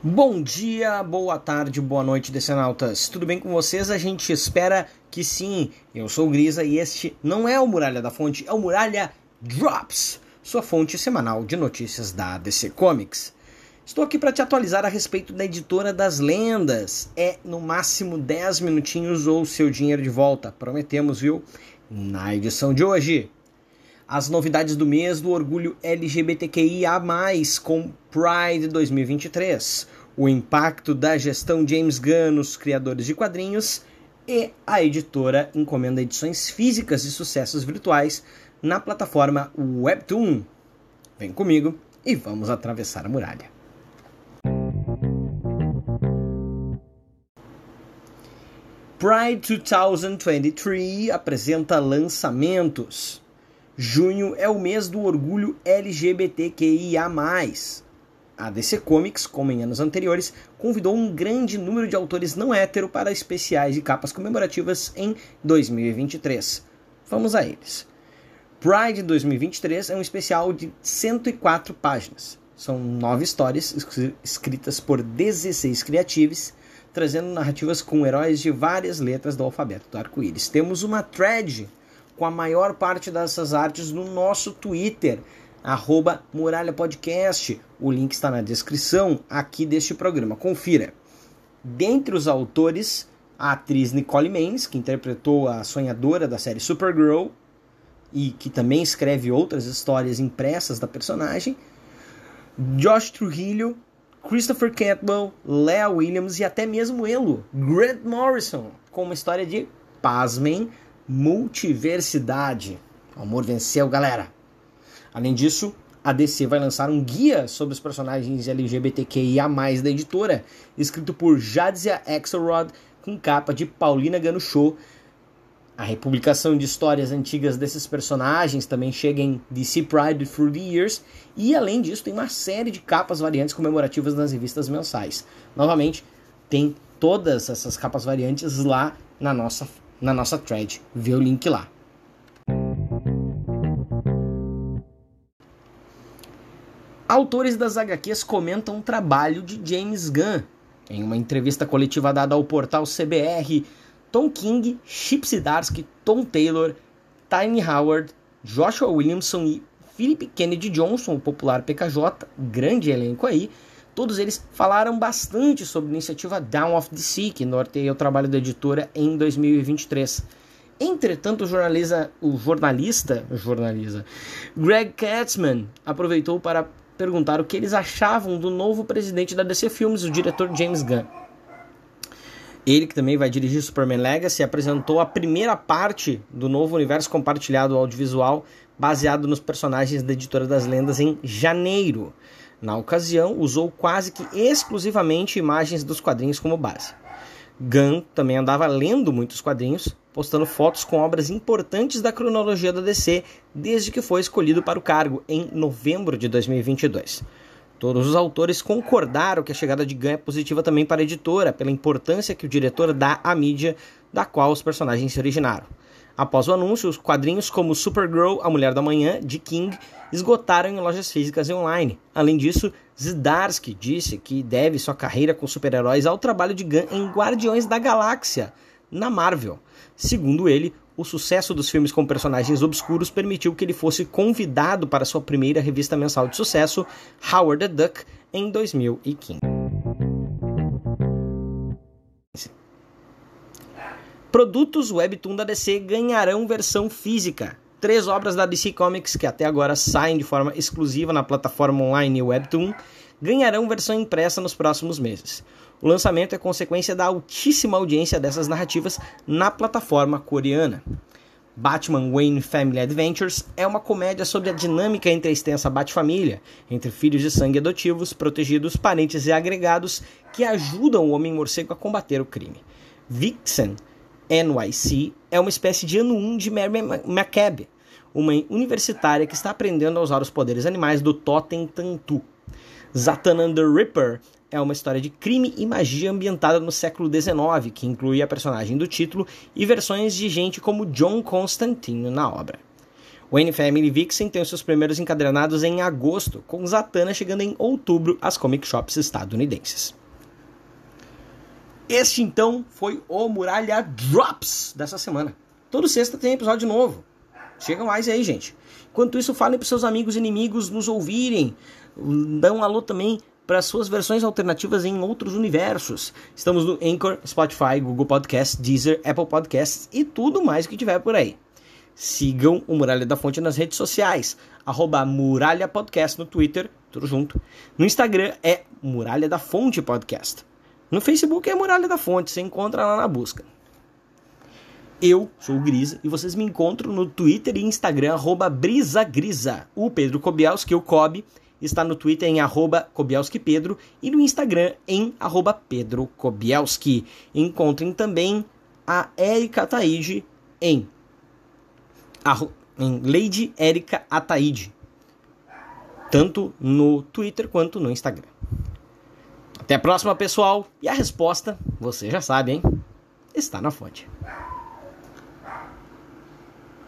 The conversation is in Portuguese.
Bom dia, boa tarde, boa noite, decenautas. Tudo bem com vocês? A gente espera que sim. Eu sou o Grisa e este não é o Muralha da Fonte, é o Muralha Drops, sua fonte semanal de notícias da DC Comics. Estou aqui para te atualizar a respeito da editora das lendas. É no máximo 10 minutinhos ou seu dinheiro de volta. Prometemos, viu? Na edição de hoje as novidades do mês do orgulho LGBTQIA, com Pride 2023, o impacto da gestão James Gunn nos criadores de quadrinhos e a editora encomenda edições físicas de sucessos virtuais na plataforma Webtoon. Vem comigo e vamos atravessar a muralha. Pride 2023 apresenta lançamentos. Junho é o mês do orgulho LGBTQIA. A DC Comics, como em anos anteriores, convidou um grande número de autores não hétero para especiais e capas comemorativas em 2023. Vamos a eles. Pride 2023 é um especial de 104 páginas. São nove histórias escritas por 16 criativos, trazendo narrativas com heróis de várias letras do alfabeto do arco-íris. Temos uma thread com a maior parte dessas artes no nosso Twitter, arroba Muralha Podcast. O link está na descrição aqui deste programa. Confira. Dentre os autores, a atriz Nicole Maines, que interpretou a sonhadora da série Supergirl e que também escreve outras histórias impressas da personagem, Josh Trujillo, Christopher Cantwell, Lea Williams e até mesmo Elo, Grant Morrison, com uma história de, pasmem, multiversidade. O amor venceu, galera. Além disso, a DC vai lançar um guia sobre os personagens LGBTQIA+, da editora, escrito por Jadzia Axelrod, com capa de Paulina Ganuchot. A republicação de histórias antigas desses personagens também chega em DC Pride Through the Years, e além disso tem uma série de capas variantes comemorativas nas revistas mensais. Novamente, tem todas essas capas variantes lá na nossa na nossa thread. Vê o link lá. Autores das HQs comentam o trabalho de James Gunn. Em uma entrevista coletiva dada ao portal CBR, Tom King, Chip Zdarsky, Tom Taylor, Tiny Howard, Joshua Williamson e Philip Kennedy Johnson, o popular PKJ, grande elenco aí, Todos eles falaram bastante sobre a iniciativa Down of the Sea, que norteia o trabalho da editora em 2023. Entretanto, o jornalista, o jornalista, jornalista Greg Katzman aproveitou para perguntar o que eles achavam do novo presidente da DC Films, o diretor James Gunn. Ele, que também vai dirigir Superman Legacy, apresentou a primeira parte do novo universo compartilhado audiovisual baseado nos personagens da Editora das Lendas em janeiro. Na ocasião, usou quase que exclusivamente imagens dos quadrinhos como base. Gunn também andava lendo muitos quadrinhos, postando fotos com obras importantes da cronologia da DC desde que foi escolhido para o cargo em novembro de 2022. Todos os autores concordaram que a chegada de Gunn é positiva também para a editora, pela importância que o diretor dá à mídia da qual os personagens se originaram. Após o anúncio, os quadrinhos como Supergirl, A Mulher da Manhã, de King, esgotaram em lojas físicas e online. Além disso, Zdarsky disse que deve sua carreira com super-heróis ao trabalho de Gunn em Guardiões da Galáxia, na Marvel. Segundo ele, o sucesso dos filmes com personagens obscuros permitiu que ele fosse convidado para sua primeira revista mensal de sucesso, Howard the Duck, em 2015. Produtos Webtoon da DC ganharão versão física. Três obras da DC Comics que até agora saem de forma exclusiva na plataforma online Webtoon ganharão versão impressa nos próximos meses. O lançamento é consequência da altíssima audiência dessas narrativas na plataforma coreana. Batman Wayne Family Adventures é uma comédia sobre a dinâmica entre a extensa Bat-família, entre filhos de sangue adotivos, protegidos, parentes e agregados que ajudam o Homem-Morcego a combater o crime. Vixen NYC é uma espécie de ano 1 de Mary McCabe, uma universitária que está aprendendo a usar os poderes animais do Totem Tantu. Zatan the Ripper é uma história de crime e magia ambientada no século XIX, que inclui a personagem do título e versões de gente como John Constantine na obra. Wayne Family Vixen tem seus primeiros encadernados em agosto, com Zatanna chegando em outubro às comic shops estadunidenses. Este então foi o Muralha Drops dessa semana. Todo sexta tem episódio novo. Chega mais aí, gente. Enquanto isso, falem para seus amigos e inimigos nos ouvirem. Dão um alô também para suas versões alternativas em outros universos. Estamos no Anchor, Spotify, Google Podcasts, Deezer, Apple Podcasts e tudo mais que tiver por aí. Sigam o Muralha da Fonte nas redes sociais, arroba Muralha Podcast no Twitter, tudo junto. No Instagram é Muralha da Fonte Podcast. No Facebook é Muralha da Fonte, você encontra lá na busca. Eu sou o Grisa e vocês me encontram no Twitter e Instagram, arroba Brisagrisa. O Pedro Kobielski, o Kobe, está no Twitter em arroba Pedro e no Instagram em arroba Pedro Kobielski. Encontrem também a Erika Ataide em, em Lady Erika Ataide, tanto no Twitter quanto no Instagram. Até a próxima, pessoal. E a resposta, você já sabe, hein? Está na fonte.